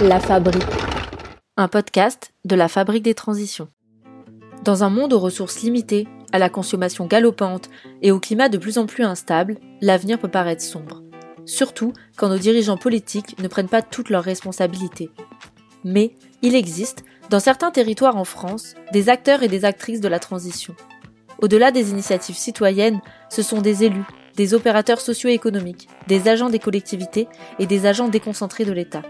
La Fabrique, un podcast de la Fabrique des Transitions. Dans un monde aux ressources limitées, à la consommation galopante et au climat de plus en plus instable, l'avenir peut paraître sombre. Surtout quand nos dirigeants politiques ne prennent pas toutes leurs responsabilités. Mais il existe, dans certains territoires en France, des acteurs et des actrices de la transition. Au-delà des initiatives citoyennes, ce sont des élus, des opérateurs socio-économiques, des agents des collectivités et des agents déconcentrés de l'État.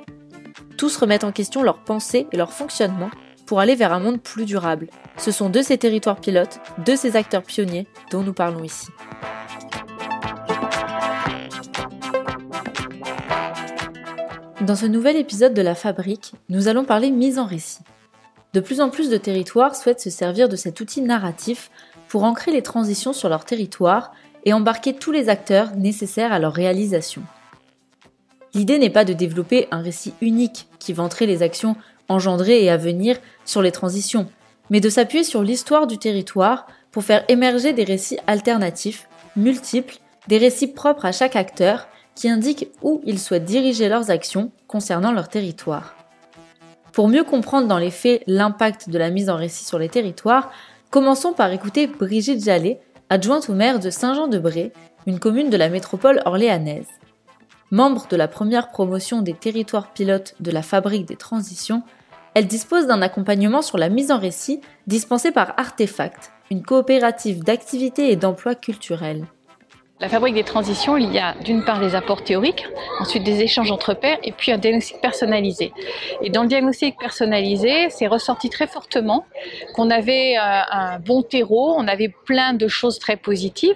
Tous remettent en question leurs pensées et leur fonctionnement pour aller vers un monde plus durable. Ce sont de ces territoires pilotes, de ces acteurs pionniers dont nous parlons ici. Dans ce nouvel épisode de La Fabrique, nous allons parler mise en récit. De plus en plus de territoires souhaitent se servir de cet outil narratif pour ancrer les transitions sur leur territoire et embarquer tous les acteurs nécessaires à leur réalisation. L'idée n'est pas de développer un récit unique qui vanterait les actions engendrées et à venir sur les transitions, mais de s'appuyer sur l'histoire du territoire pour faire émerger des récits alternatifs, multiples, des récits propres à chaque acteur qui indiquent où ils souhaitent diriger leurs actions concernant leur territoire. Pour mieux comprendre dans les faits l'impact de la mise en récit sur les territoires, commençons par écouter Brigitte Jallet, adjointe au maire de Saint-Jean-de-Bray, une commune de la métropole orléanaise. Membre de la première promotion des territoires pilotes de la Fabrique des Transitions, elle dispose d'un accompagnement sur la mise en récit dispensé par Artefact, une coopérative d'activités et d'emplois culturels. La fabrique des transitions, il y a d'une part des apports théoriques, ensuite des échanges entre pairs et puis un diagnostic personnalisé. Et dans le diagnostic personnalisé, c'est ressorti très fortement qu'on avait euh, un bon terreau, on avait plein de choses très positives,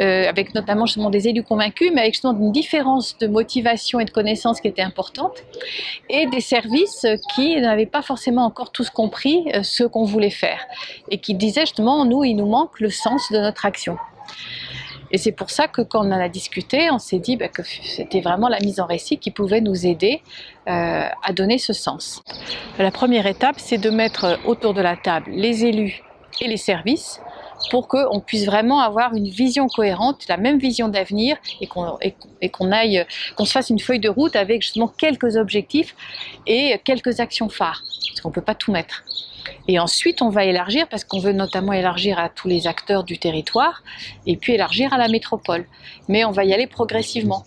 euh, avec notamment justement des élus convaincus, mais avec justement une différence de motivation et de connaissances qui était importante, et des services qui n'avaient pas forcément encore tous compris euh, ce qu'on voulait faire, et qui disaient justement, nous, il nous manque le sens de notre action. Et c'est pour ça que quand on en a discuté, on s'est dit bah, que c'était vraiment la mise en récit qui pouvait nous aider euh, à donner ce sens. La première étape, c'est de mettre autour de la table les élus et les services pour qu'on puisse vraiment avoir une vision cohérente, la même vision d'avenir et qu'on qu'on se fasse une feuille de route avec justement quelques objectifs et quelques actions phares, parce qu'on ne peut pas tout mettre. Et ensuite, on va élargir parce qu'on veut notamment élargir à tous les acteurs du territoire et puis élargir à la métropole. Mais on va y aller progressivement.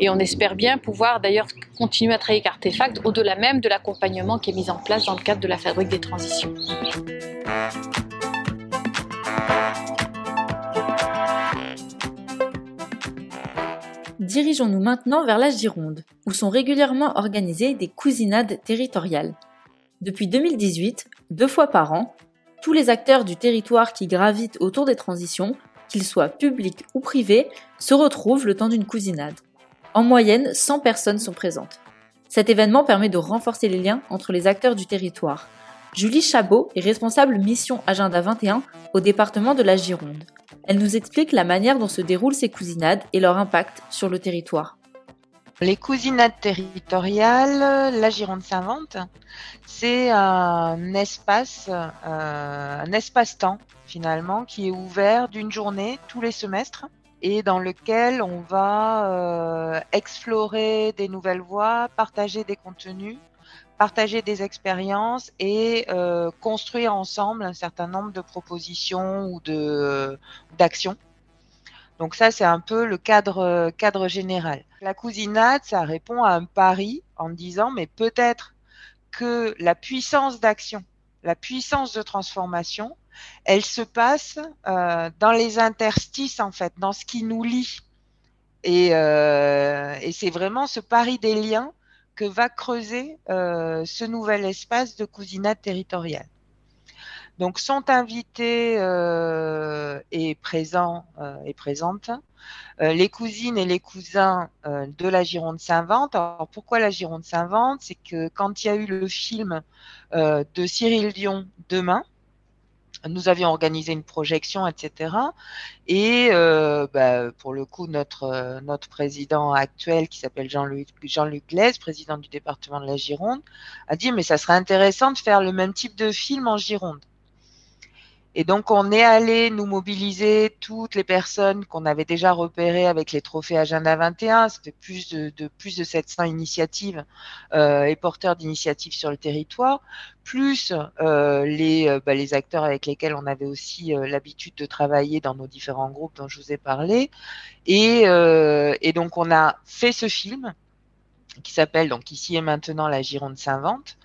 Et on espère bien pouvoir d'ailleurs continuer à travailler avec Artefact au-delà même de l'accompagnement qui est mis en place dans le cadre de la fabrique des transitions. Dirigeons-nous maintenant vers la Gironde, où sont régulièrement organisées des cousinades territoriales. Depuis 2018, deux fois par an, tous les acteurs du territoire qui gravitent autour des transitions, qu'ils soient publics ou privés, se retrouvent le temps d'une cousinade. En moyenne, 100 personnes sont présentes. Cet événement permet de renforcer les liens entre les acteurs du territoire. Julie Chabot est responsable mission Agenda 21 au département de la Gironde. Elle nous explique la manière dont se déroulent ces cousinades et leur impact sur le territoire. Les cousinades territoriales, la Gironde s'invente, c'est un espace, euh, un espace-temps finalement qui est ouvert d'une journée tous les semestres et dans lequel on va euh, explorer des nouvelles voies, partager des contenus, partager des expériences et euh, construire ensemble un certain nombre de propositions ou d'actions donc ça, c'est un peu le cadre, cadre général. La cousinade, ça répond à un pari en disant, mais peut-être que la puissance d'action, la puissance de transformation, elle se passe euh, dans les interstices, en fait, dans ce qui nous lie. Et, euh, c'est vraiment ce pari des liens que va creuser euh, ce nouvel espace de cousinade territoriale. Donc sont invités euh, et présents euh, et présentes euh, les cousines et les cousins de la Gironde s'invente. Alors pourquoi la Gironde s'invente C'est que quand il y a eu le film de Cyril Dion demain, nous avions organisé une projection, etc. Et bah, pour le coup, notre notre président actuel, qui s'appelle Jean-Luc Glaise, président du département de la Gironde, a dit mais ça serait intéressant de faire le même type de film en Gironde. Et donc, on est allé nous mobiliser toutes les personnes qu'on avait déjà repérées avec les trophées Agenda 21. C'était plus de, plus de 700 initiatives euh, et porteurs d'initiatives sur le territoire, plus euh, les, euh, bah, les acteurs avec lesquels on avait aussi l'habitude de travailler dans nos différents groupes dont je vous ai parlé. Et, et donc, on a fait ce film qui s'appelle donc ici et maintenant la Gironde s'invente.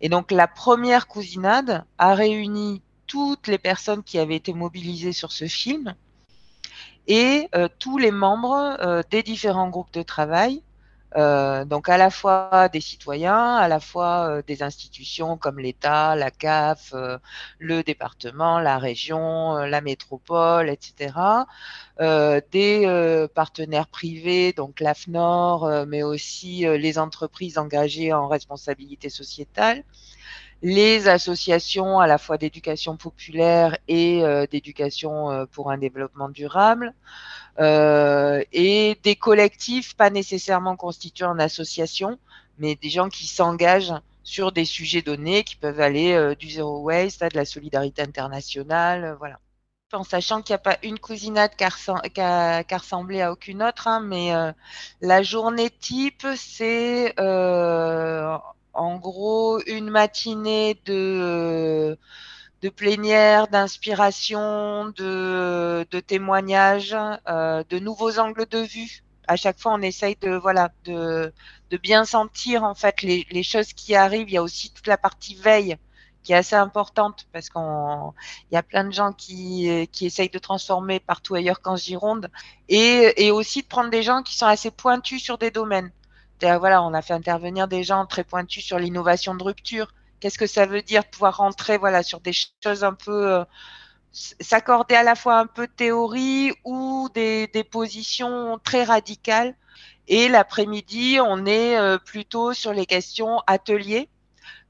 Et donc, la première cousinade a réuni toutes les personnes qui avaient été mobilisées sur ce film et euh, tous les membres euh, des différents groupes de travail, euh, donc à la fois des citoyens, à la fois des institutions comme l'État, la CAF, le département, la région, la métropole, etc., des partenaires privés, donc l'AFNOR, mais aussi les entreprises engagées en responsabilité sociétale, les associations à la fois d'éducation populaire et euh, d'éducation euh, pour un développement durable, euh, et des collectifs pas nécessairement constitués en association, mais des gens qui s'engagent sur des sujets donnés qui peuvent aller du zéro waste à de la solidarité internationale, voilà. En sachant qu'il n'y a pas une cousinade qui a, ressemblé à aucune autre, hein, mais la journée type, c'est en gros une matinée de, de plénière, d'inspiration, de, de témoignages, euh, de nouveaux angles de vue. À chaque fois, on essaye de voilà de, de bien sentir en fait les, les choses qui arrivent. Il y a aussi toute la partie veille qui est assez importante parce qu'on il y a plein de gens qui, qui essayent de transformer partout ailleurs qu'en Gironde et, et aussi de prendre des gens qui sont assez pointus sur des domaines voilà, on a fait intervenir des gens très pointus sur l'innovation de rupture. Qu'est-ce que ça veut dire pouvoir rentrer voilà sur des choses un peu euh, s'accorder à la fois un peu de théorie ou des, des positions très radicales. Et l'après-midi, on est euh, plutôt sur les questions ateliers.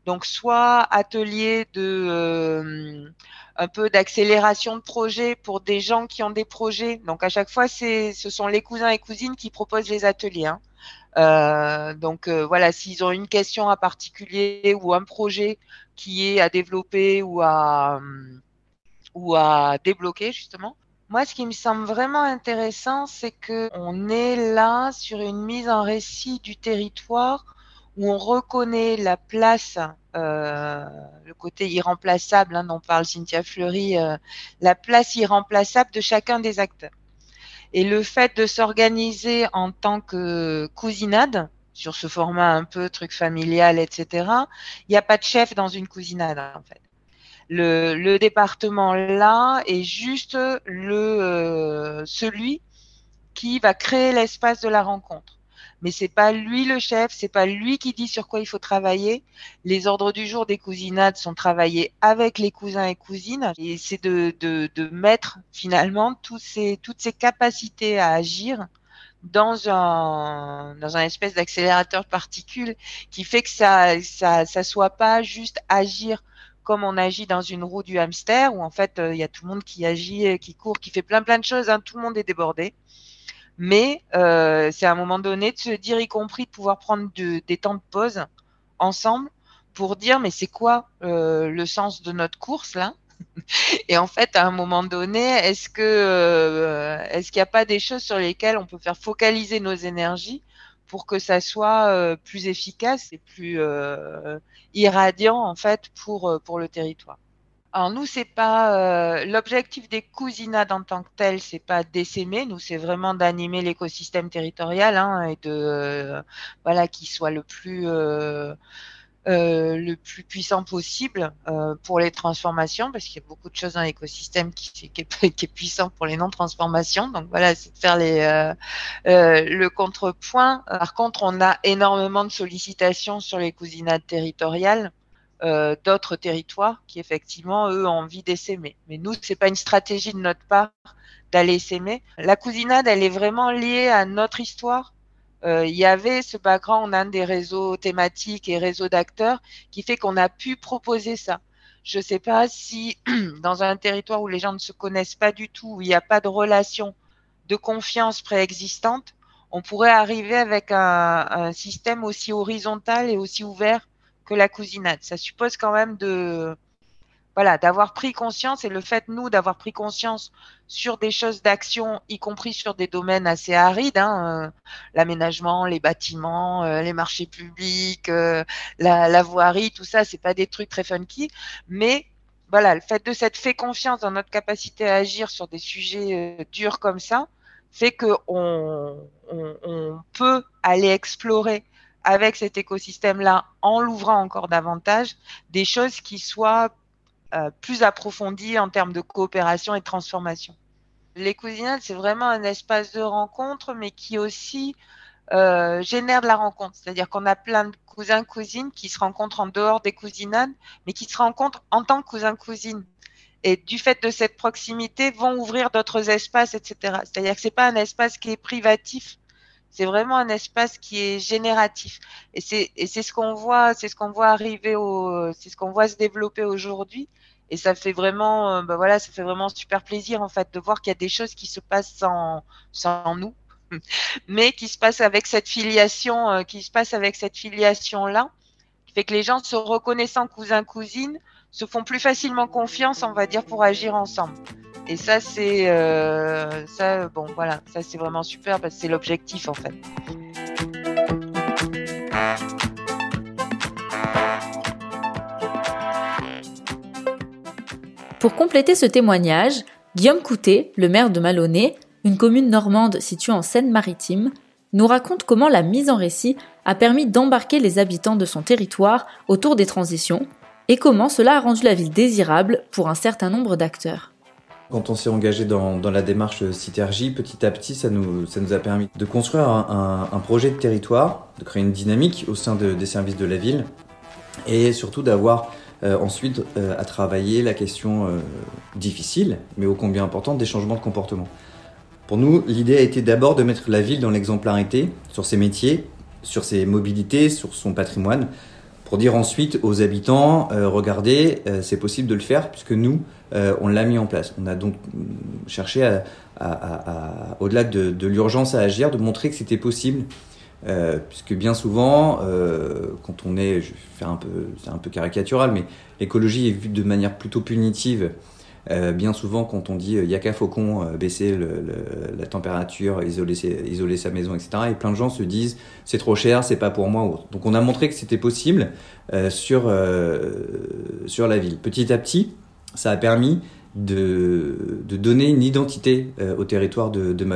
Donc soit atelier de euh, un peu d'accélération de projet pour des gens qui ont des projets. Donc à chaque fois, c'est ce sont les cousins et cousines qui proposent les ateliers. Hein. Euh, donc euh, voilà, s'ils ont une question à particulier ou un projet qui est à développer ou à, ou à débloquer justement. Moi, ce qui me semble vraiment intéressant, c'est que on est là sur une mise en récit du territoire où on reconnaît la place, euh, le côté irremplaçable hein, dont parle Cynthia Fleury, la place irremplaçable de chacun des acteurs. Et le fait de s'organiser en tant que cousinade, sur ce format un peu truc familial, etc., il n'y a pas de chef dans une cousinade, en fait. Le, le département là est juste le euh, celui qui va créer l'espace de la rencontre mais c'est pas lui le chef, c'est pas lui qui dit sur quoi il faut travailler. Les ordres du jour des cousinades sont travaillés avec les cousins et cousines, et c'est de, de, de, mettre finalement tous ces, toutes ces capacités à agir dans un dans un espèce d'accélérateur de particules qui fait que ça ça ça soit pas juste agir comme on agit dans une roue du hamster où en fait euh, il y a tout le monde qui agit, qui court, qui fait plein plein de choses, hein, tout le monde est débordé mais euh, c'est à un moment donné de se dire, y compris de pouvoir prendre de, des temps de pause ensemble pour dire, mais c'est quoi euh, le sens de notre course là? Et en fait, à un moment donné, est-ce que euh, est-ce qu'il n'y a pas des choses sur lesquelles on peut faire focaliser nos énergies pour que ça soit euh, plus efficace et plus euh, irradiant en fait pour pour le territoire? Alors nous, c'est pas euh, l'objectif des cousinades en tant que tel, c'est pas d'essaimer. Nous, c'est vraiment d'animer l'écosystème territorial hein, et de euh, voilà qu'il soit le plus euh, le plus puissant possible pour les transformations, parce qu'il y a beaucoup de choses dans l'écosystème qui, qui, est puissant pour les non-transformations. Donc voilà, c'est de faire les, le contrepoint. Par contre, on a énormément de sollicitations sur les cousinades territoriales. Euh, d'autres territoires qui effectivement eux ont envie d'essaimer. Mais nous, c'est pas une stratégie de notre part d'aller s'aimer. La cousinade, elle est vraiment liée à notre histoire. Euh, il y avait ce background, un des réseaux thématiques et réseaux d'acteurs qui fait qu'on a pu proposer ça. Je ne sais pas si dans un territoire où les gens ne se connaissent pas du tout, où il n'y a pas de relation de confiance préexistante, on pourrait arriver avec un système aussi horizontal et aussi ouvert que la cousinade. Ça suppose quand même de, voilà, d'avoir pris conscience et le fait, nous, d'avoir pris conscience sur des choses d'action, y compris sur des domaines assez arides, hein, euh, l'aménagement, les bâtiments, euh, les marchés publics, euh, la, voirie, tout ça, c'est pas des trucs très funky, mais voilà, le fait de s'être fait confiance dans notre capacité à agir sur des sujets durs comme ça, fait que on, on, on peut aller explorer avec cet écosystème-là, en l'ouvrant encore davantage, des choses qui soient euh, plus approfondie en termes de coopération et de transformation. Les cousinades, c'est vraiment un espace de rencontre, mais qui aussi euh, génère de la rencontre. C'est-à-dire qu'on a plein de cousins, cousines qui se rencontrent en dehors des cousinades, mais qui se rencontrent en tant que cousins, cousines. Et du fait de cette proximité, vont ouvrir d'autres espaces, etc. C'est-à-dire que c'est pas un espace qui est privatif, c'est vraiment un espace qui est génératif. Et c'est ce qu'on voit, c'est ce qu'on voit arriver au, c'est ce qu'on voit se développer aujourd'hui. Et ça fait vraiment, ben voilà, ça fait vraiment super plaisir en fait de voir qu'il y a des choses qui se passent sans sans nous, mais qui se passent avec cette filiation, euh, qui se passe avec cette filiation là, qui fait que les gens se reconnaissant cousins cousines se font plus facilement confiance, on va dire, pour agir ensemble. Et ça, c'est euh, ça, bon, voilà, ça c'est vraiment super parce que c'est l'objectif en fait. Pour compléter ce témoignage, Guillaume Coutet, le maire de Malonnet, une commune normande située en Seine-Maritime, nous raconte comment la mise en récit a permis d'embarquer les habitants de son territoire autour des transitions et comment cela a rendu la ville désirable pour un certain nombre d'acteurs. Quand on s'est engagé dans, la démarche Citergie, petit à petit, ça nous, a permis de construire un, projet de territoire, de créer une dynamique au sein de, des services de la ville, et surtout d'avoir euh, ensuite euh, à travailler la question euh, difficile, mais ô combien importante, des changements de comportement. Pour nous, l'idée a été d'abord de mettre la ville dans l'exemplarité sur ses métiers, sur ses mobilités, sur son patrimoine, pour dire ensuite aux habitants, euh, regardez, euh, c'est possible de le faire puisque nous, euh, on l'a mis en place. On a donc mm, cherché, à, à, à, au-delà de, de l'urgence à agir, de montrer que c'était possible. puisque bien souvent, quand on est, je vais faire un peu, c'est un peu caricatural, mais l'écologie est vue de manière plutôt punitive euh, bien souvent, quand on dit il euh, y a Faucon euh, baisser la température, isoler, sa maison, etc. Et plein de gens se disent c'est trop cher, c'est pas pour moi. Donc on a montré que c'était possible sur sur la ville. Petit à petit, ça a permis de, de donner une identité au territoire de, de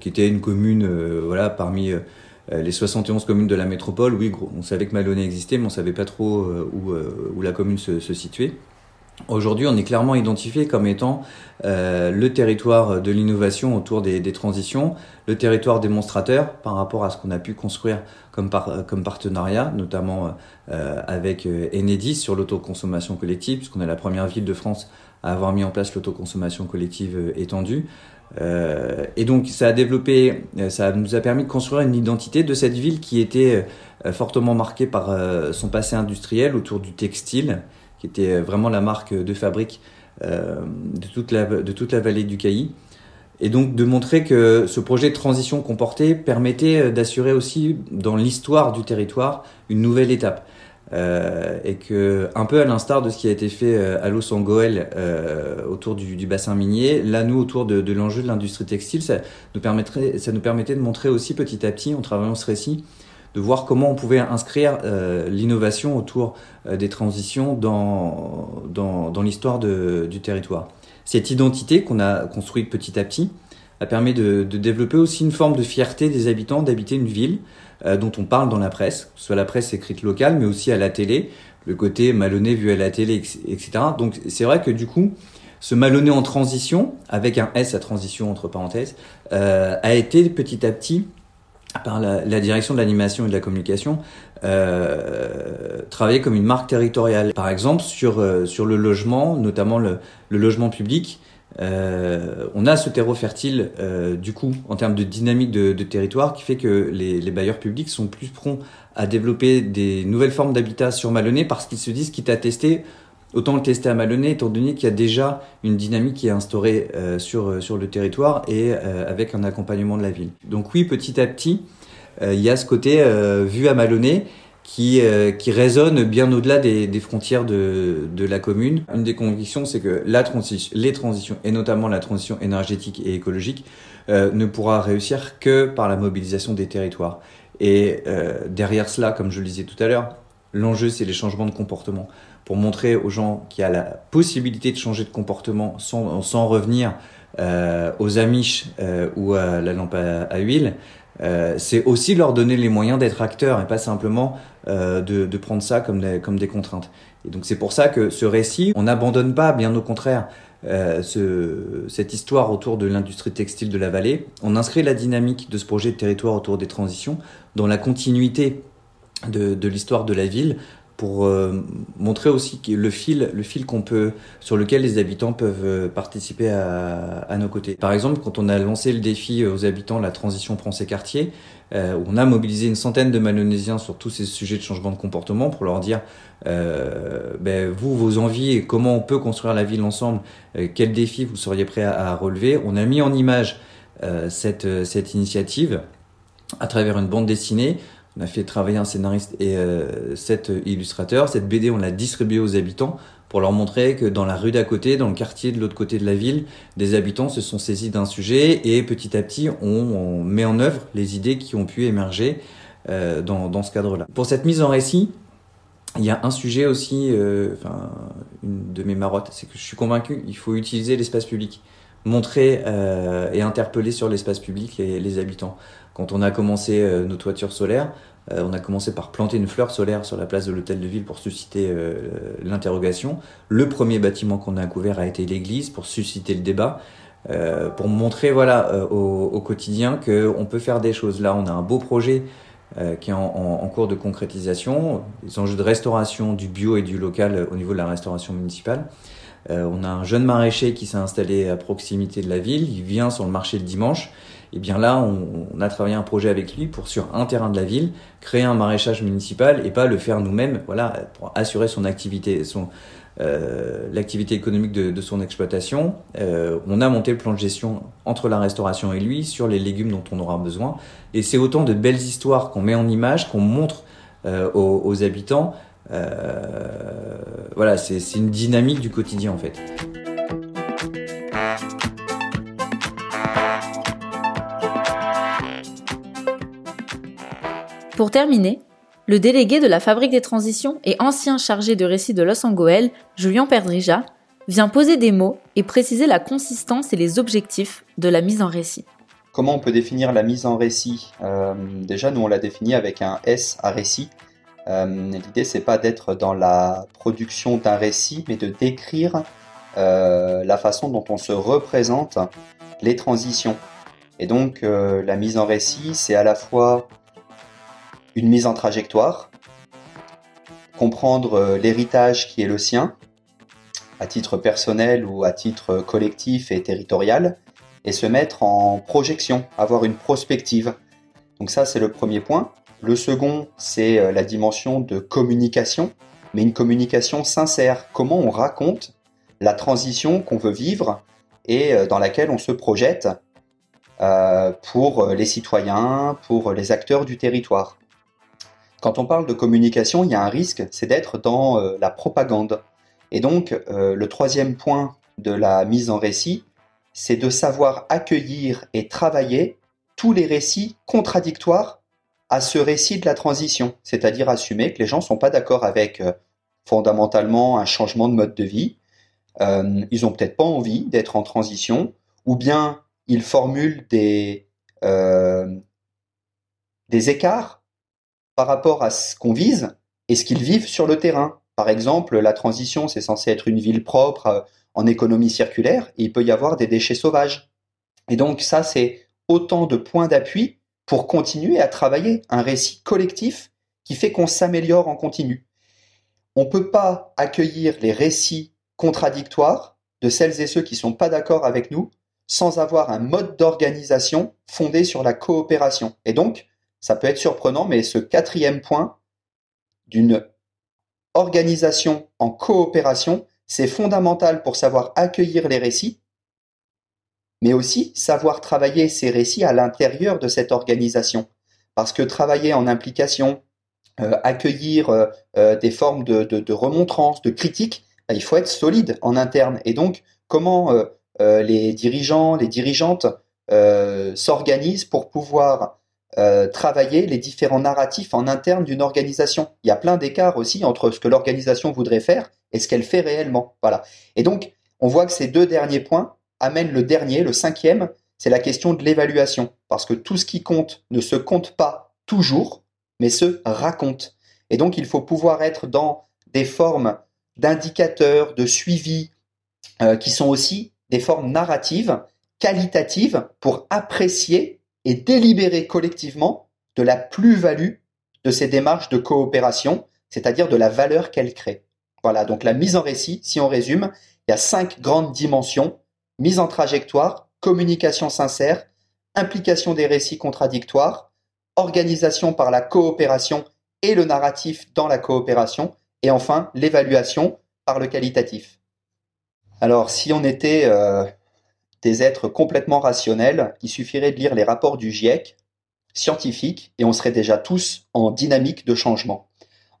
qui était une commune, voilà, parmi les 71 communes de la métropole, oui, on savait que Malonnet existait, mais on savait pas trop où, où la commune se, se situait. Aujourd'hui, on est clairement identifié comme étant euh, le territoire de l'innovation autour des, transitions, le territoire démonstrateur par rapport à ce qu'on a pu construire comme, comme partenariat, notamment euh, avec euh, Enedis sur l'autoconsommation collective, puisqu'on est la première ville de France à avoir mis en place l'autoconsommation collective euh, étendue. Euh, et donc, ça a développé, ça nous a permis de construire une identité de cette ville qui était fortement marquée par son passé industriel autour du textile qui était vraiment la marque de fabrique euh, de, toute la, de toute la vallée du Cailly. Et donc de montrer que ce projet de transition portait permettait d'assurer aussi dans l'histoire du territoire une nouvelle étape. Euh, et que un peu à l'instar de ce qui a été fait euh, à Los euh, autour du, du, bassin minier, là nous autour de, de l'enjeu de l'industrie textile, ça nous permettrait, ça nous permettait de montrer aussi petit à petit, en travaillant ce récit, de voir comment on pouvait inscrire euh, l'innovation autour euh, des transitions dans, dans, l'histoire du territoire. Cette identité qu'on a construite petit à petit a permis de, développer aussi une forme de fierté des habitants d'habiter une ville euh, dont on parle dans la presse, soit la presse écrite locale, mais aussi à la télé, le côté malonné vu à la télé, etc. Donc c'est vrai que du coup, ce malonné en transition, avec un S à transition entre parenthèses, a été petit à petit par la, direction de l'animation et de la communication, euh, travailler comme une marque territoriale. Par exemple, sur, euh, sur le logement, notamment le, logement public, euh, on a ce terreau fertile, euh, du coup, en termes de dynamique de, territoire, qui fait que les, les, bailleurs publics sont plus prompts à développer des nouvelles formes d'habitat sur Malonnet parce qu'ils se disent, quitte à tester, autant le tester à Malonnet, étant donné qu'il y a déjà une dynamique qui est instaurée euh, sur, euh, sur le territoire et euh, avec un accompagnement de la ville. Donc oui, petit à petit, il y a ce côté vu à Malonnet qui, qui résonne bien au-delà des, des, frontières de, la commune. Une des convictions, c'est que la transition, les transitions, et notamment la transition énergétique et écologique, ne pourra réussir que par la mobilisation des territoires. Et derrière cela, comme je le disais tout à l'heure, l'enjeu, c'est les changements de comportement. Pour montrer aux gens qu'il y a la possibilité de changer de comportement sans, sans revenir euh, aux amiches euh, ou à la lampe à, à huile, euh, c'est aussi leur donner les moyens d'être acteurs et pas simplement euh, de, de, prendre ça comme des, comme des contraintes. Et donc c'est pour ça que ce récit, on n'abandonne pas, bien au contraire, euh, ce, cette histoire autour de l'industrie textile de la vallée. On inscrit la dynamique de ce projet de territoire autour des transitions dans la continuité de, de l'histoire de la ville pour euh, montrer aussi le fil, le fil qu'on peut, sur lequel les habitants peuvent euh, participer à, à, nos côtés. Par exemple, quand on a lancé le défi aux habitants la transition prend ses quartiers, euh, on a mobilisé une centaine de Malonésiens sur tous ces sujets de changement de comportement pour leur dire, euh, ben, vous, vos envies et comment on peut construire la ville ensemble, euh, quels défis vous seriez prêts à, à, relever. On a mis en image cette, cette initiative à travers une bande dessinée on a fait travailler un scénariste et euh, sept illustrateurs. Cette BD, on l'a distribuée aux habitants pour leur montrer que dans la rue d'à côté, dans le quartier de l'autre côté de la ville, des habitants se sont saisis d'un sujet et petit à petit, on, met en œuvre les idées qui ont pu émerger euh, dans, dans, ce cadre-là. Pour cette mise en récit, il y a un sujet aussi, euh, enfin, une de mes marottes, c'est que je suis convaincu, il faut utiliser l'espace public, montrer euh, et interpeller sur l'espace public les, les habitants. Quand on a commencé euh, nos toitures solaires, euh, on a commencé par planter une fleur solaire sur la place de l'hôtel de ville pour susciter euh, l'interrogation. Le premier bâtiment qu'on a couvert a été l'église pour susciter le débat. Euh, pour montrer voilà euh, au, au, quotidien qu'on peut faire des choses. Là, on a un beau projet qui est en, en, cours de concrétisation, les enjeux de restauration du bio et du local au niveau de la restauration municipale. On a un jeune maraîcher qui s'est installé à proximité de la ville, il vient sur le marché le dimanche, et bien là, on, a travaillé un projet avec lui pour sur un terrain de la ville créer un maraîchage municipal et pas le faire nous-mêmes, voilà, pour assurer son activité, son euh, l'activité économique de, son exploitation. Euh, on a monté le plan de gestion entre la restauration et lui sur les légumes dont on aura besoin. Et c'est autant de belles histoires qu'on met en image, qu'on montre euh, aux, habitants. Euh, voilà, c'est une dynamique du quotidien en fait. Pour terminer, le délégué de la Fabrique des Transitions et ancien chargé de récit de Los Angeles, Julien Perdrija, vient poser des mots et préciser la consistance et les objectifs de la mise en récit. Comment on peut définir la mise en récit? Euh, Déjà, nous on l'a défini avec un S à récit. Euh, L'idée c'est pas d'être dans la production d'un récit, mais de décrire euh, la façon dont on se représente les transitions. Et donc euh, la mise en récit, c'est à la fois une mise en trajectoire, comprendre euh, l'héritage qui est le sien, à titre personnel ou à titre collectif et territorial, et se mettre en projection, avoir une prospective. Donc ça, c'est le premier point. Le second, c'est euh, la dimension de communication, mais une communication sincère. Comment on raconte la transition qu'on veut vivre et euh, dans laquelle on se projette pour les citoyens, pour les acteurs du territoire. Quand on parle de communication, il y a un risque, c'est d'être dans euh, la propagande. Et donc, euh, le troisième point de la mise en récit, c'est de savoir accueillir et travailler tous les récits contradictoires à ce récit de la transition, c'est-à-dire assumer que les gens ne sont pas d'accord avec euh, fondamentalement un changement de mode de vie, euh, ils n'ont peut-être pas envie d'être en transition, ou bien ils formulent des, euh, des écarts par rapport à ce qu'on vise et ce qu'ils vivent sur le terrain. Par exemple, la transition, c'est censé être une ville propre en économie circulaire, il peut y avoir des déchets sauvages. Et donc ça, c'est autant de points d'appui pour continuer à travailler un récit collectif qui fait qu'on s'améliore en continu. On ne peut pas accueillir les récits contradictoires de celles et ceux qui ne sont pas d'accord avec nous sans avoir un mode d'organisation fondé sur la coopération. Et donc, ça peut être surprenant, mais ce quatrième point d'une organisation en coopération, c'est fondamental pour savoir accueillir les récits, mais aussi savoir travailler ces récits à l'intérieur de cette organisation. Parce que travailler en implication, accueillir des formes de, de, de remontrance, de critique, bah, il faut être solide en interne. Et donc, comment les dirigeants, les dirigeantes s'organisent pour pouvoir travailler les différents narratifs en interne d'une organisation? Il y a plein d'écarts aussi entre ce que l'organisation voudrait faire et ce qu'elle fait réellement. Voilà. Et donc, on voit que ces deux derniers points amènent le dernier, le cinquième, c'est la question de l'évaluation. Parce que tout ce qui compte ne se compte pas toujours, mais se raconte. Et donc, il faut pouvoir être dans des formes d'indicateurs, de suivi, euh, qui sont aussi des formes narratives, qualitatives, pour apprécier et délibérer collectivement de la plus-value de ces démarches de coopération, c'est-à-dire de la valeur qu'elles créent. Voilà, donc la mise en récit, si on résume, il y a cinq grandes dimensions. Mise en trajectoire, communication sincère, implication des récits contradictoires, organisation par la coopération et le narratif dans la coopération, et enfin l'évaluation par le qualitatif. Alors si on était euh, des êtres complètement rationnels, il suffirait de lire les rapports du GIEC scientifiques et on serait déjà tous en dynamique de changement.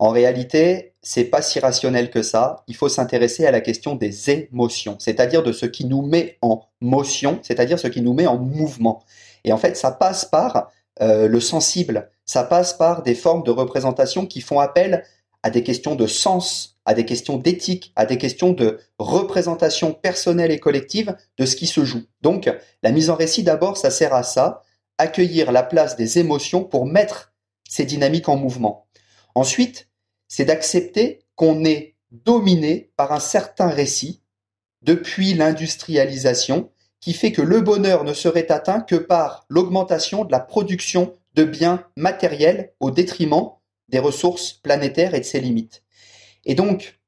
En réalité, c'est pas si rationnel que ça. Il faut s'intéresser à la question des émotions, c'est-à-dire de ce qui nous met en motion, c'est-à-dire ce qui nous met en mouvement. Et en fait, ça passe par euh, le sensible, ça passe par des formes de représentation qui font appel à des questions de sens, à des questions d'éthique, à des questions de représentation personnelle et collective de ce qui se joue. Donc, la mise en récit, d'abord, ça sert à ça, accueillir la place des émotions pour mettre ces dynamiques en mouvement. Ensuite, c'est d'accepter qu'on est dominé par un certain récit depuis l'industrialisation qui fait que le bonheur ne serait atteint que par l'augmentation de la production de biens matériels au détriment des ressources planétaires et de ses limites. Et donc,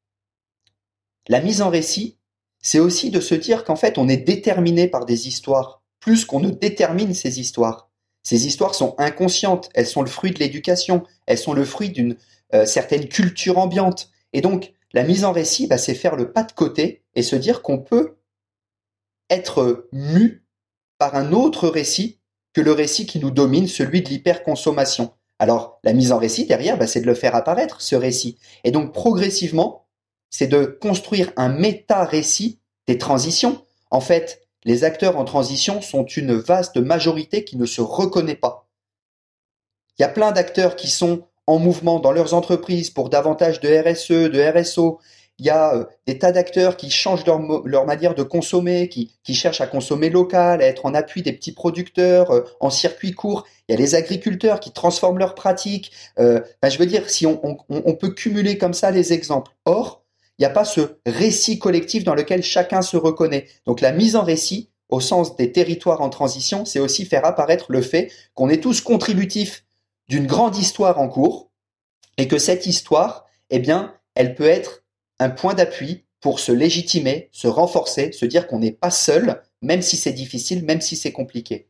la mise en récit, c'est aussi de se dire qu'en fait, on est déterminé par des histoires, plus qu'on ne détermine ces histoires. Ces histoires sont inconscientes, elles sont le fruit de l'éducation, elles sont le fruit d'une euh, certaine culture ambiante. Et donc, la mise en récit, bah, c'est faire le pas de côté et se dire qu'on peut être mu par un autre récit que le récit qui nous domine, celui de l'hyperconsommation. Alors, la mise en récit derrière, bah, c'est de le faire apparaître, ce récit. Et donc, progressivement, c'est de construire un méta-récit des transitions. En fait, les acteurs en transition sont une vaste majorité qui ne se reconnaît pas. Il y a plein d'acteurs qui sont en mouvement dans leurs entreprises pour davantage de RSE, de RSO, il y a euh, des tas d'acteurs qui changent leur, manière de consommer, qui, cherchent à consommer local, à être en appui des petits producteurs, euh, en circuit court. Il y a les agriculteurs qui transforment leurs pratiques. Euh, ben, je veux dire, si on, on, peut cumuler comme ça les exemples. Or, il n'y a pas ce récit collectif dans lequel chacun se reconnaît. Donc la mise en récit, au sens des territoires en transition, c'est aussi faire apparaître le fait qu'on est tous contributifs d'une grande histoire en cours et que cette histoire, eh bien, elle peut être un point d'appui pour se légitimer, se renforcer, se dire qu'on n'est pas seul, même si c'est difficile, même si c'est compliqué.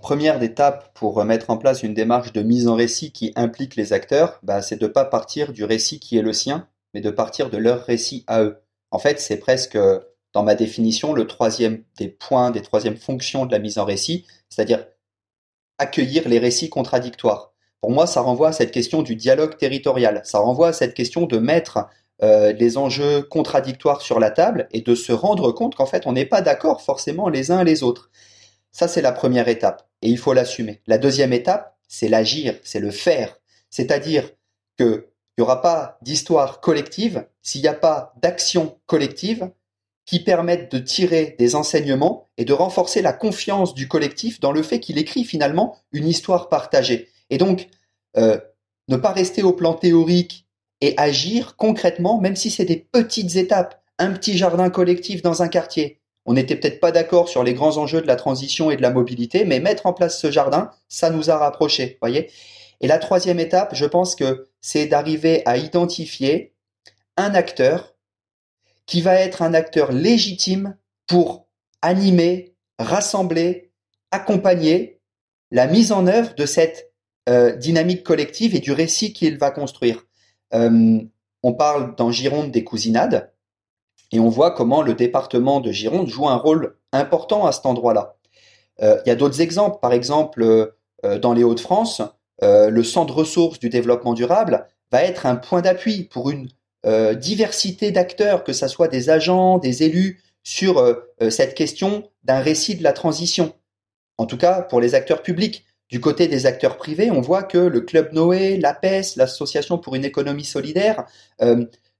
Première étape pour mettre en place une démarche de mise en récit qui implique les acteurs, bah, c'est de ne pas partir du récit qui est le sien, mais de partir de leur récit à eux. En fait, c'est presque, dans ma définition, le troisième des points, des troisièmes fonctions de la mise en récit, c'est-à-dire accueillir les récits contradictoires. Pour moi, ça renvoie à cette question du dialogue territorial. Ça renvoie à cette question de mettre euh, les enjeux contradictoires sur la table et de se rendre compte qu'en fait on n'est pas d'accord forcément les uns les autres. Ça c'est la première étape et il faut l'assumer. La deuxième étape, c'est l'agir, c'est le faire. C'est-à-dire qu'il n'y aura pas d'histoire collective s'il n'y a pas d'action collective qui permettent de tirer des enseignements et de renforcer la confiance du collectif dans le fait qu'il écrit finalement une histoire partagée. Et donc, euh, ne pas rester au plan théorique et agir concrètement, même si c'est des petites étapes, un petit jardin collectif dans un quartier. On n'était peut-être pas d'accord sur les grands enjeux de la transition et de la mobilité, mais mettre en place ce jardin, ça nous a rapprochés, voyez. Et la troisième étape, je pense que c'est d'arriver à identifier un acteur qui va être un acteur légitime pour animer, rassembler, accompagner la mise en œuvre de cette euh, dynamique collective et du récit qu'il va construire. Euh, on parle dans Gironde des cousinades et on voit comment le département de Gironde joue un rôle important à cet endroit-là. Euh, il y a d'autres exemples. Par exemple, dans les Hauts-de-France, le centre de ressources du développement durable va être un point d'appui pour une euh, diversité d'acteurs, que ce soit des agents, des élus, sur cette question d'un récit de la transition. En tout cas, pour les acteurs publics. Du côté des acteurs privés, on voit que le Club Noé, l'APES, l'Association pour une économie solidaire,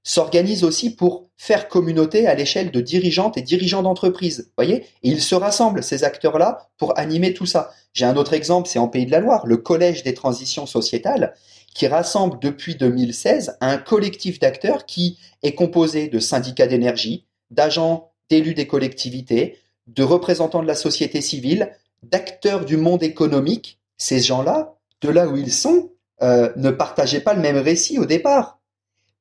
s'organisent aussi pour faire communauté à l'échelle de dirigeantes et dirigeants d'entreprises. Voyez? Et ils se rassemblent, ces acteurs-là, pour animer tout ça. J'ai un autre exemple, c'est en Pays de la Loire, le Collège des transitions sociétales, qui rassemble depuis 2016 un collectif d'acteurs qui est composé de syndicats d'énergie, d'agents, d'élus des collectivités, de représentants de la société civile, d'acteurs du monde économique. Ces gens-là, de là où ils sont, euh, ne partageaient pas le même récit au départ.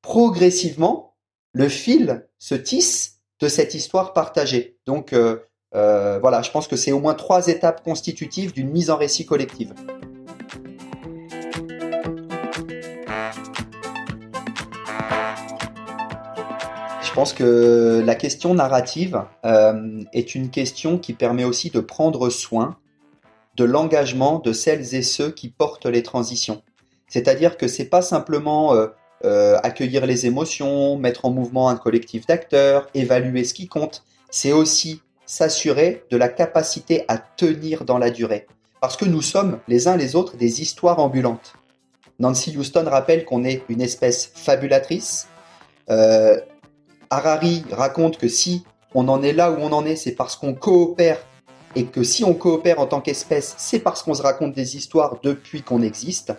Progressivement, le fil se tisse de cette histoire partagée. Donc, euh, euh, voilà, je pense que c'est au moins trois étapes constitutives d'une mise en récit collective. Je pense que la question narrative euh, est une question qui permet aussi de prendre soin de l'engagement de celles et ceux qui portent les transitions. C'est-à-dire que c'est pas simplement accueillir les émotions, mettre en mouvement un collectif d'acteurs, évaluer ce qui compte. C'est aussi s'assurer de la capacité à tenir dans la durée. Parce que nous sommes les uns les autres des histoires ambulantes. Nancy Houston rappelle qu'on est une espèce fabulatrice. Euh, Harari raconte que si on en est là où on en est, c'est parce qu'on coopère et que si on coopère en tant qu'espèce, c'est parce qu'on se raconte des histoires depuis qu'on existe.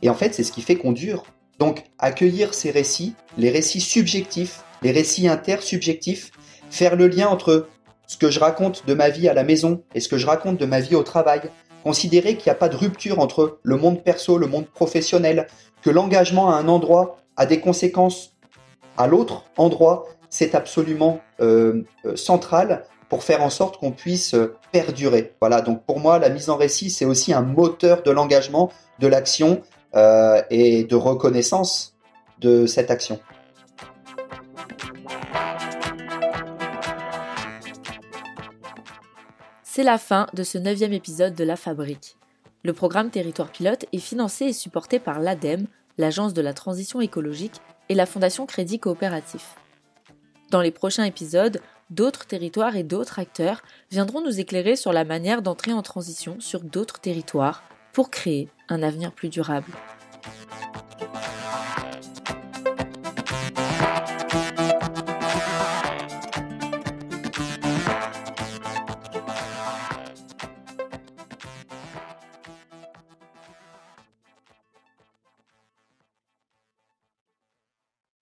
Et en fait, c'est ce qui fait qu'on dure. Donc, accueillir ces récits, les récits subjectifs, les récits intersubjectifs, faire le lien entre ce que je raconte de ma vie à la maison et ce que je raconte de ma vie au travail, considérer qu'il n'y a pas de rupture entre le monde perso, le monde professionnel, que l'engagement à un endroit a des conséquences à l'autre endroit, c'est absolument euh, euh, central pour faire en sorte qu'on puisse euh, perdurer. Voilà, donc pour moi, la mise en récit, c'est aussi un moteur de l'engagement, de l'action et de reconnaissance de cette action. C'est la fin de ce neuvième épisode de La Fabrique. Le programme Territoire Pilote est financé et supporté par l'ADEME, l'Agence de la transition écologique, et la Fondation Crédit Coopératif. Dans les prochains épisodes, d'autres territoires et d'autres acteurs viendront nous éclairer sur la manière d'entrer en transition sur d'autres territoires pour créer un avenir plus durable.